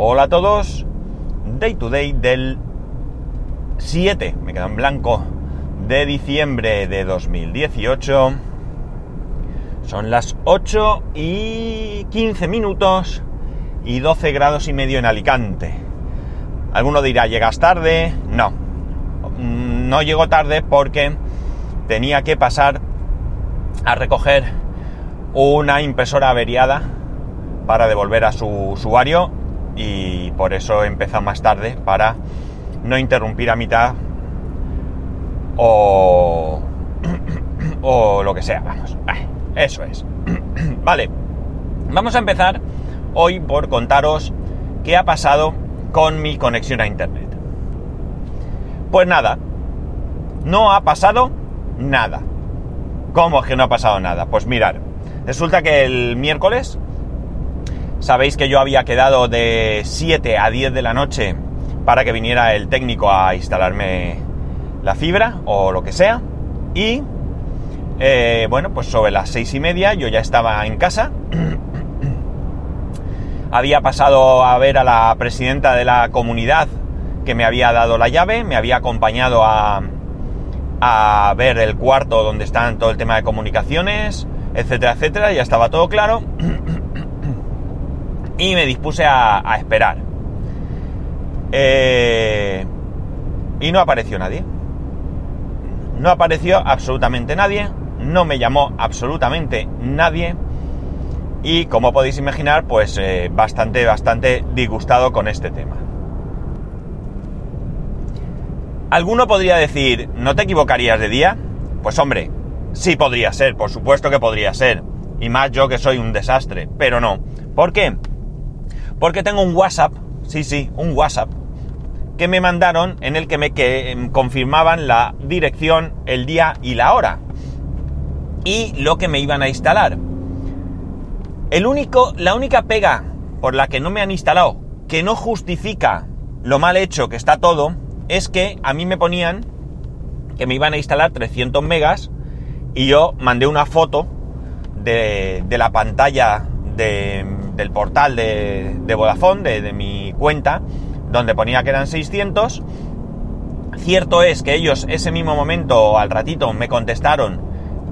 Hola a todos. Day to day del 7, me quedo en blanco, de diciembre de 2018. Son las 8 y 15 minutos y 12 grados y medio en Alicante. Alguno dirá, ¿llegas tarde? No. No llego tarde porque tenía que pasar a recoger una impresora averiada para devolver a su usuario y por eso he empezado más tarde para no interrumpir a mitad o, o lo que sea, vamos. Eso es. vale, vamos a empezar hoy por contaros qué ha pasado con mi conexión a Internet. Pues nada, no ha pasado nada. ¿Cómo es que no ha pasado nada? Pues mirar, resulta que el miércoles, sabéis que yo había quedado de 7 a 10 de la noche para que viniera el técnico a instalarme la fibra o lo que sea. Y eh, bueno, pues sobre las seis y media yo ya estaba en casa. había pasado a ver a la presidenta de la comunidad que me había dado la llave, me había acompañado a, a ver el cuarto donde están todo el tema de comunicaciones, etcétera, etcétera, ya estaba todo claro. y me dispuse a, esperar. Eh, y no apareció nadie. No apareció absolutamente nadie. No me llamó absolutamente nadie. Y como podéis imaginar, pues eh, bastante, bastante disgustado con este tema. Alguno podría decir, ¿no te equivocarías de día? Pues hombre, sí podría ser, por supuesto que podría ser. Y más yo que soy un desastre, pero no. ¿Por qué? Porque tengo un WhatsApp, sí, sí, un WhatsApp, que me mandaron en el que me que, confirmaban la dirección, el día y la hora. Y lo que me iban a instalar. El único, la única pega por la que no me han instalado, que no justifica lo mal hecho que está todo, es que a mí me ponían que me iban a instalar 300 megas y yo mandé una foto de, de la pantalla de, del portal de, de Vodafone, de, mi cuenta, donde ponía que eran 600. Cierto es que ellos ese mismo momento, al ratito, me contestaron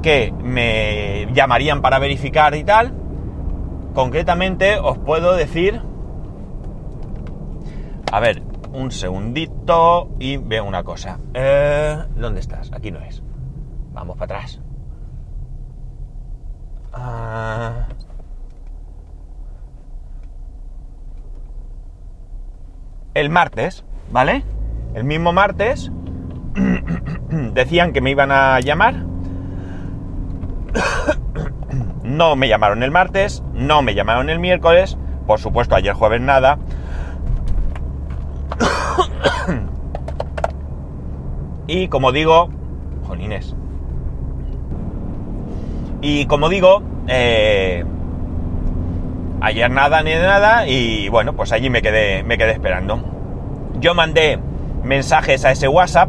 que me llamarían para verificar y tal. Concretamente os puedo decir... A ver, un segundito y veo una cosa. Eh, ¿Dónde estás? Aquí no es. Vamos para atrás. Ah. El martes, ¿vale? El mismo martes decían que me iban a llamar. no me llamaron el martes, no me llamaron el miércoles, por supuesto ayer jueves nada. y como digo, jolines. Y como digo, eh, ayer nada ni nada y bueno, pues allí me quedé, me quedé esperando. Yo mandé mensajes a ese WhatsApp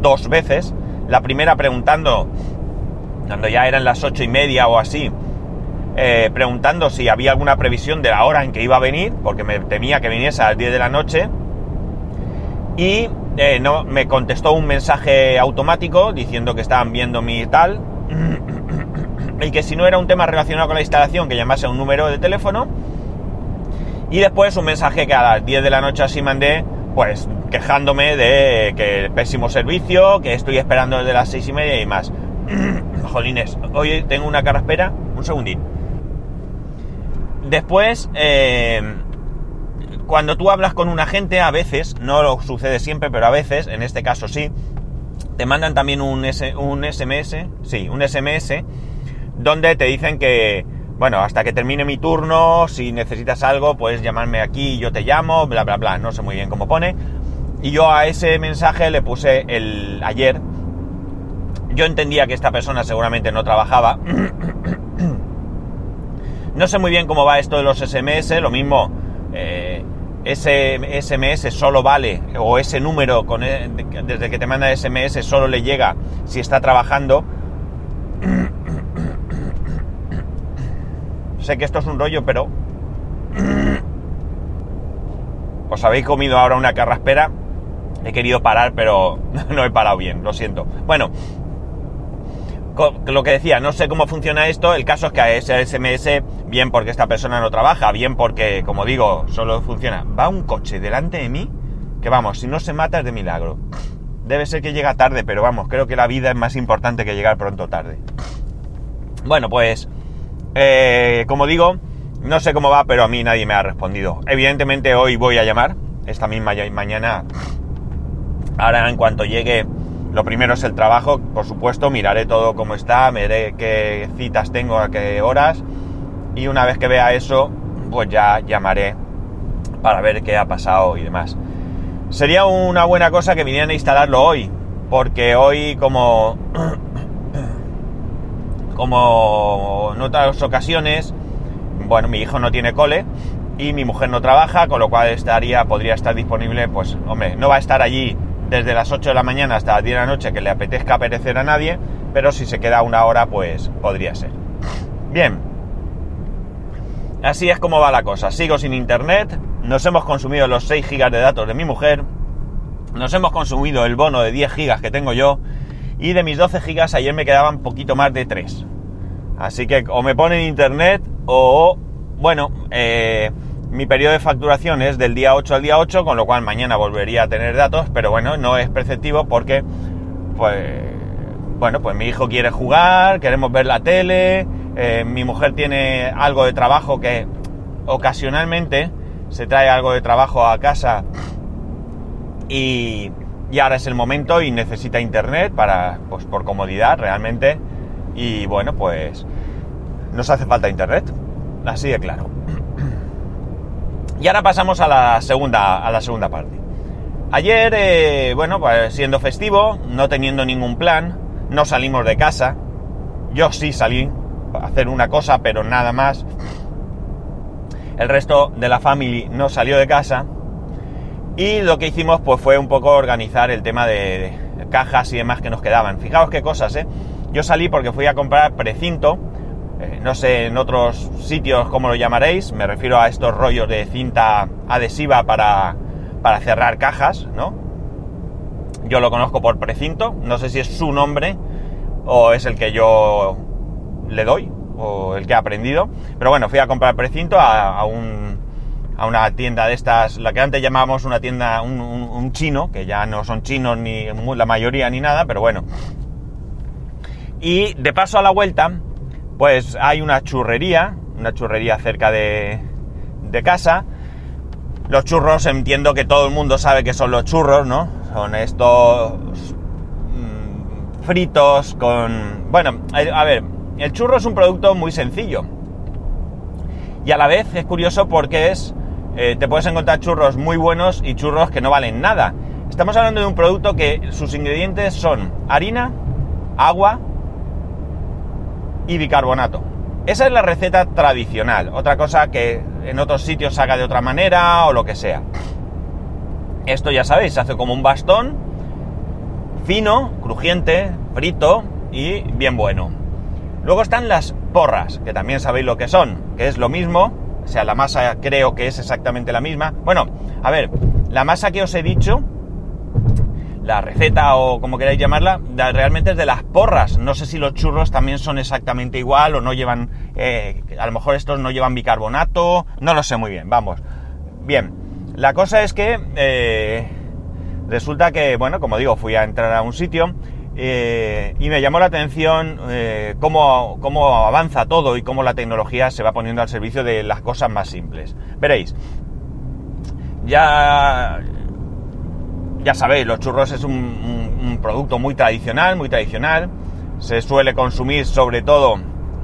dos veces. La primera preguntando, cuando ya eran las ocho y media o así, eh, preguntando si había alguna previsión de la hora en que iba a venir, porque me temía que viniese a las 10 de la noche. Y eh, no, me contestó un mensaje automático diciendo que estaban viendo mi tal. y que si no era un tema relacionado con la instalación, que llamase a un número de teléfono. Y después un mensaje que a las 10 de la noche así mandé, pues quejándome de que pésimo servicio, que estoy esperando desde las 6 y media y más. Jolines, hoy tengo una carraspera, un segundín. Después, eh, cuando tú hablas con un agente, a veces, no lo sucede siempre, pero a veces, en este caso sí, te mandan también un, S, un SMS, sí, un SMS, donde te dicen que, bueno, hasta que termine mi turno, si necesitas algo, puedes llamarme aquí, yo te llamo, bla, bla, bla, no sé muy bien cómo pone. Y yo a ese mensaje le puse el ayer. Yo entendía que esta persona seguramente no trabajaba. no sé muy bien cómo va esto de los SMS, lo mismo, eh, ese SMS solo vale, o ese número el, desde que te manda SMS solo le llega si está trabajando. Sé que esto es un rollo, pero os habéis comido ahora una carraspera. He querido parar, pero no he parado bien, lo siento. Bueno, lo que decía, no sé cómo funciona esto, el caso es que a ese SMS, bien porque esta persona no trabaja, bien porque, como digo, solo funciona. Va un coche delante de mí, que vamos, si no se mata es de milagro. Debe ser que llega tarde, pero vamos, creo que la vida es más importante que llegar pronto tarde. Bueno, pues, eh, como digo, no sé cómo va, pero a mí nadie me ha respondido. Evidentemente hoy voy a llamar, esta misma mañana, ahora en cuanto llegue lo primero es el trabajo, por supuesto, miraré todo cómo está, veré qué citas tengo, a qué horas, y una vez que vea eso, pues ya llamaré para ver qué ha pasado y demás. Sería una buena cosa que vinieran a instalarlo hoy, porque hoy como como en otras ocasiones, bueno, mi hijo no tiene cole y mi mujer no trabaja, con lo cual estaría podría estar disponible, pues hombre, no va a estar allí desde las 8 de la mañana hasta las 10 de la noche que le apetezca perecer a nadie, pero si se queda una hora, pues podría ser. Bien, así es como va la cosa. Sigo sin internet, nos hemos consumido los 6 gigas de datos de mi mujer, nos hemos consumido el bono de 10 gigas que tengo yo, y de mis 12 gigas ayer me quedaban poquito más de 3. Así que o me ponen internet o, bueno, eh, mi periodo de facturación es del día 8 al día 8, con lo cual mañana volvería a tener datos, pero bueno, no es perceptivo porque, pues, bueno, pues mi hijo quiere jugar, queremos ver la tele, eh, mi mujer tiene algo de trabajo que ocasionalmente se trae algo de trabajo a casa y, y ahora es el momento y necesita internet para, pues por comodidad realmente y bueno, pues nos hace falta internet, así de claro. Y ahora pasamos a la segunda, a la segunda parte. Ayer, eh, bueno, pues siendo festivo, no teniendo ningún plan, no salimos de casa. Yo sí salí a hacer una cosa, pero nada más. El resto de la familia no salió de casa. Y lo que hicimos pues fue un poco organizar el tema de cajas y demás que nos quedaban. Fijaos qué cosas, ¿eh? Yo salí porque fui a comprar precinto eh, no sé en otros sitios cómo lo llamaréis, me refiero a estos rollos de cinta adhesiva para, para cerrar cajas, ¿no? Yo lo conozco por precinto, no sé si es su nombre o es el que yo le doy o el que he aprendido, pero bueno, fui a comprar precinto a, un, a una tienda de estas, la que antes llamábamos una tienda, un, chino, que ya no son chinos ni la mayoría ni nada, pero bueno. Y de paso a la vuelta, pues hay una churrería, una churrería cerca de, casa. Los churros entiendo que todo el mundo sabe que son los churros, ¿no? Son estos mm, fritos con... Bueno, a ver, el churro es un producto muy sencillo. Y a la vez es curioso porque es... Eh, te puedes encontrar churros muy buenos y churros que no valen nada. Estamos hablando de un producto que sus ingredientes son harina, agua, y bicarbonato. Esa es la receta tradicional. Otra cosa que en otros sitios haga de otra manera o lo que sea. Esto ya sabéis, se hace como un bastón, fino, crujiente, frito y bien bueno. Luego están las porras, que también sabéis lo que son, que es lo mismo, o sea, la masa creo que es exactamente la misma. Bueno, a ver, la masa que os he dicho la receta o como queráis llamarla, realmente es de las porras. No sé si los churros también son exactamente igual o no llevan, eh, a lo mejor estos no llevan bicarbonato, no lo sé muy bien, vamos. Bien, la cosa es que eh, resulta que, bueno, como digo, fui a entrar a un sitio eh, y me llamó la atención cómo, cómo avanza todo y cómo la tecnología se va poniendo al servicio de las cosas más simples. Veréis, ya ya sabéis, los churros es un, producto muy tradicional, muy tradicional. Se suele consumir sobre todo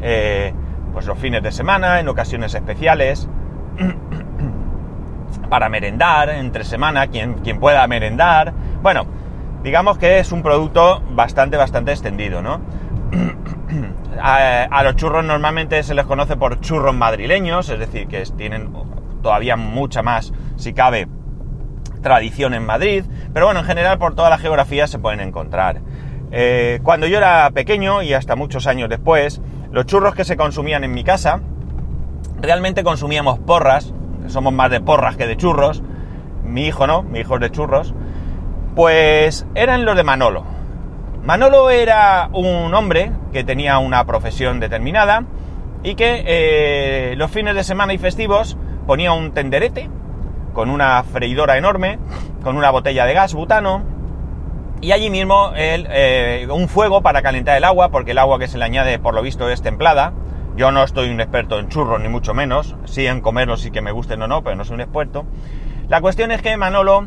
eh, pues los fines de semana, en ocasiones especiales, para merendar, entre semana, quien, quien pueda merendar. Bueno, digamos que es un producto bastante, bastante extendido, ¿no? a, los churros normalmente se les conoce por churros madrileños, es decir, que tienen todavía mucha más, si cabe, tradición en Madrid, pero bueno, en general por toda la geografía se pueden encontrar. Eh, cuando yo era pequeño y hasta muchos años después, los churros que se consumían en mi casa, realmente consumíamos porras, somos más de porras que de churros. mi hijo no, mi hijo es de churros, pues eran los de Manolo. Manolo era un hombre que tenía una profesión determinada y que eh, los fines de semana y festivos ponía un tenderete con una freidora enorme, con una botella de gas butano y allí mismo eh, un fuego para calentar el agua, porque el agua que se le añade por lo visto es templada. Yo no estoy un experto en churros, ni mucho menos, sí en comerlos y que me gusten o no, pero no soy un experto. La cuestión es que Manolo,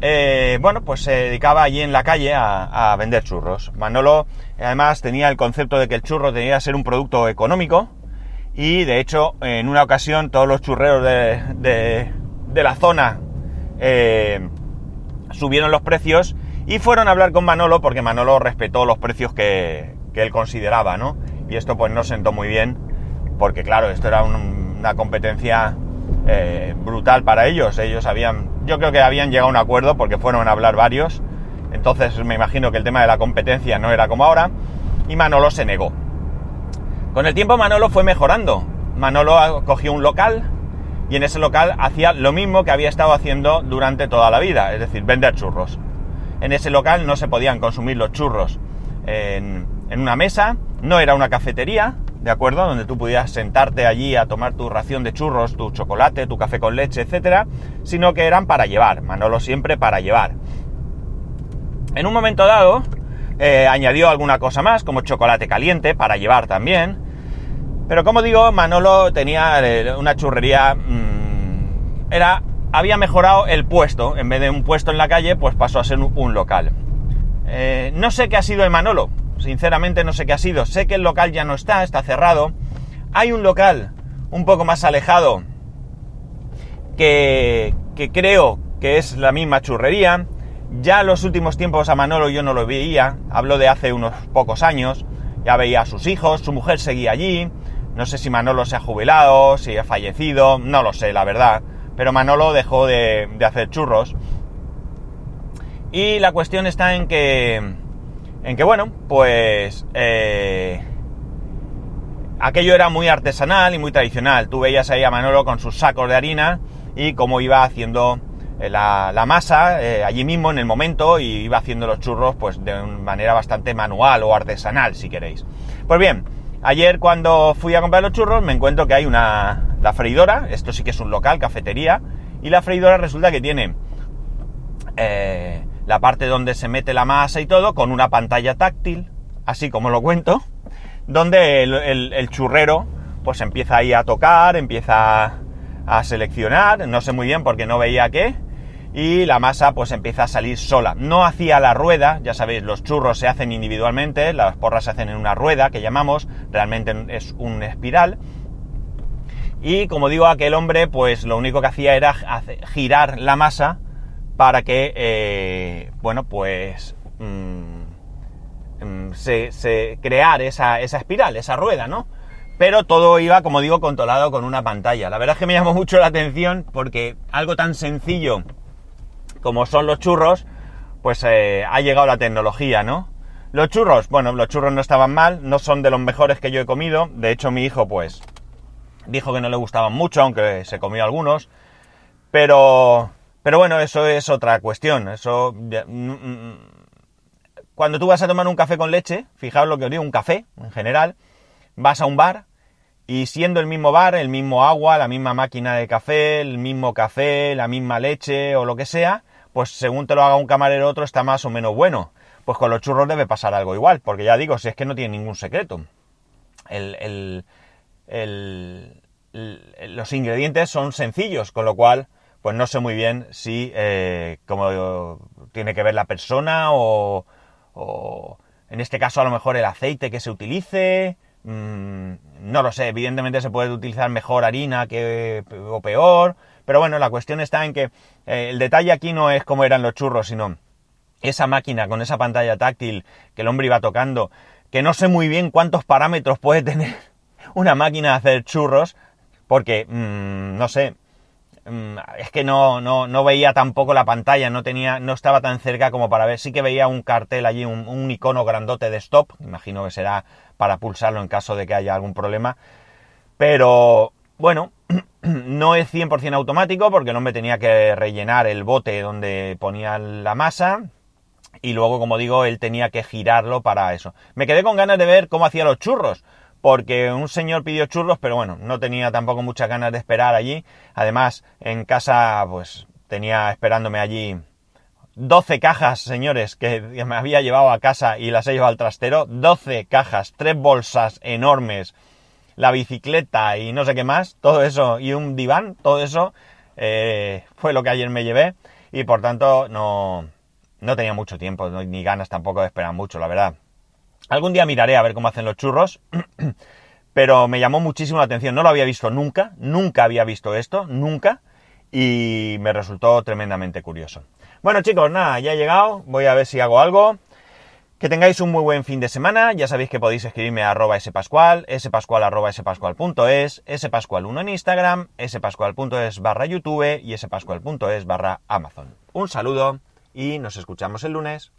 eh, bueno, pues se dedicaba allí en la calle a, vender churros. Manolo además tenía el concepto de que el churro tenía que ser un producto económico y de hecho en una ocasión todos los churreros de, la zona eh, subieron los precios y fueron a hablar con Manolo porque Manolo respetó los precios que, él consideraba, ¿no? Y esto pues no sentó muy bien porque claro, esto era una competencia eh, brutal para ellos. Ellos habían, yo creo que habían llegado a un acuerdo porque fueron a hablar varios. Entonces me imagino que el tema de la competencia no era como ahora. Y Manolo se negó. Con el tiempo Manolo fue mejorando. Manolo cogió un local y en ese local hacía lo mismo que había estado haciendo durante toda la vida, es decir, vender churros. En ese local no se podían consumir los churros en, una mesa, no era una cafetería, ¿de acuerdo? Donde tú pudieras sentarte allí a tomar tu ración de churros, tu chocolate, tu café con leche, etcétera, sino que eran para llevar, Manolo siempre para llevar. En un momento dado, eh, añadió alguna cosa más, como chocolate caliente, para llevar también. Pero como digo, Manolo tenía eh, una churrería. Mmm, era había mejorado el puesto. En vez de un puesto en la calle, pues pasó a ser un, local. Eh, no sé qué ha sido de Manolo. Sinceramente no sé qué ha sido. Sé que el local ya no está, está cerrado. Hay un local un poco más alejado que, que creo que es la misma churrería. Ya en los últimos tiempos a Manolo yo no lo veía. Hablo de hace unos pocos años. Ya veía a sus hijos, su mujer seguía allí. No sé si Manolo se ha jubilado, si ha fallecido, no lo sé, la verdad pero Manolo dejó de, hacer churros. Y la cuestión está en que, en que bueno, pues eh, aquello era muy artesanal y muy tradicional. Tú veías ahí a Manolo con sus sacos de harina y cómo iba haciendo eh, la, masa eh, allí mismo en el momento y iba haciendo los churros pues de manera bastante manual o artesanal si queréis. Pues bien, ayer cuando fui a comprar los churros me encuentro que hay una, la freidora, esto sí que es un local, cafetería, y la freidora resulta que tiene eh, la parte donde se mete la masa y todo, con una pantalla táctil, así como lo cuento, donde el, churrero pues empieza ahí a tocar, empieza a seleccionar, no sé muy bien porque no veía qué, y la masa pues empieza a salir sola. No hacía la rueda, ya sabéis, los churros se hacen individualmente, las porras se hacen en una rueda que llamamos, realmente es un espiral, y como digo, aquel hombre, pues lo único que hacía era girar la masa para que, eh, bueno, pues mm, mm, se, crear esa, esa espiral, esa rueda, ¿no? Pero todo iba, como digo, controlado con una pantalla. La verdad es que me llamó mucho la atención porque algo tan sencillo como son los churros, pues eh, ha llegado la tecnología, ¿no? Los churros, bueno, los churros no estaban mal, no son de los mejores que yo he comido. De hecho, mi hijo, pues, Dijo que no le gustaban mucho, aunque se comió algunos. Pero, pero bueno, eso es otra cuestión. Eso, mm, mm, cuando tú vas a tomar un café con leche, fijaos lo que os digo, un café en general, vas a un bar y siendo el mismo bar, el mismo agua, la misma máquina de café, el mismo café, la misma leche o lo que sea, pues según te lo haga un camarero otro está más o menos bueno. Pues con los churros debe pasar algo igual, porque ya digo, si es que no tiene ningún secreto. el, los ingredientes son sencillos, con lo cual, pues no sé muy bien si eh, como tiene que ver la persona o, en este caso a lo mejor el aceite que se utilice. Mm, no lo sé, evidentemente se puede utilizar mejor harina que, o peor, pero bueno, la cuestión está en que eh, el detalle aquí no es cómo eran los churros, sino esa máquina con esa pantalla táctil que el hombre iba tocando, que no sé muy bien cuántos parámetros puede tener una máquina de hacer churros, porque, mm, no sé, es que no, no, no, veía tampoco la pantalla, no tenía, no estaba tan cerca como para ver, sí que veía un cartel allí, un, icono grandote de stop, imagino que será para pulsarlo en caso de que haya algún problema, pero bueno, no es 100% automático porque no me tenía que rellenar el bote donde ponía la masa. Y luego, como digo, él tenía que girarlo para eso. Me quedé con ganas de ver cómo hacía los churros. Porque un señor pidió churros, pero bueno, no tenía tampoco muchas ganas de esperar allí. Además, en casa, pues tenía esperándome allí 12 cajas, señores, que me había llevado a casa y las he llevado al trastero. 12 cajas, tres bolsas enormes, la bicicleta y no sé qué más, todo eso, y un diván, todo eso eh, fue lo que ayer me llevé. Y por tanto, no, no tenía mucho tiempo, ni ganas tampoco de esperar mucho, la verdad. Algún día miraré a ver cómo hacen los churros, pero me llamó muchísimo la atención. No lo había visto nunca, nunca había visto esto, nunca, y me resultó tremendamente curioso. Bueno chicos, nada, ya he llegado, voy a ver si hago algo. Que tengáis un muy buen fin de semana, ya sabéis que podéis escribirme a arroba spascual, spascual arroba spascual.es, spascual1 en Instagram, spascual.es barra YouTube y spascual.es barra Amazon. Un saludo y nos escuchamos el lunes.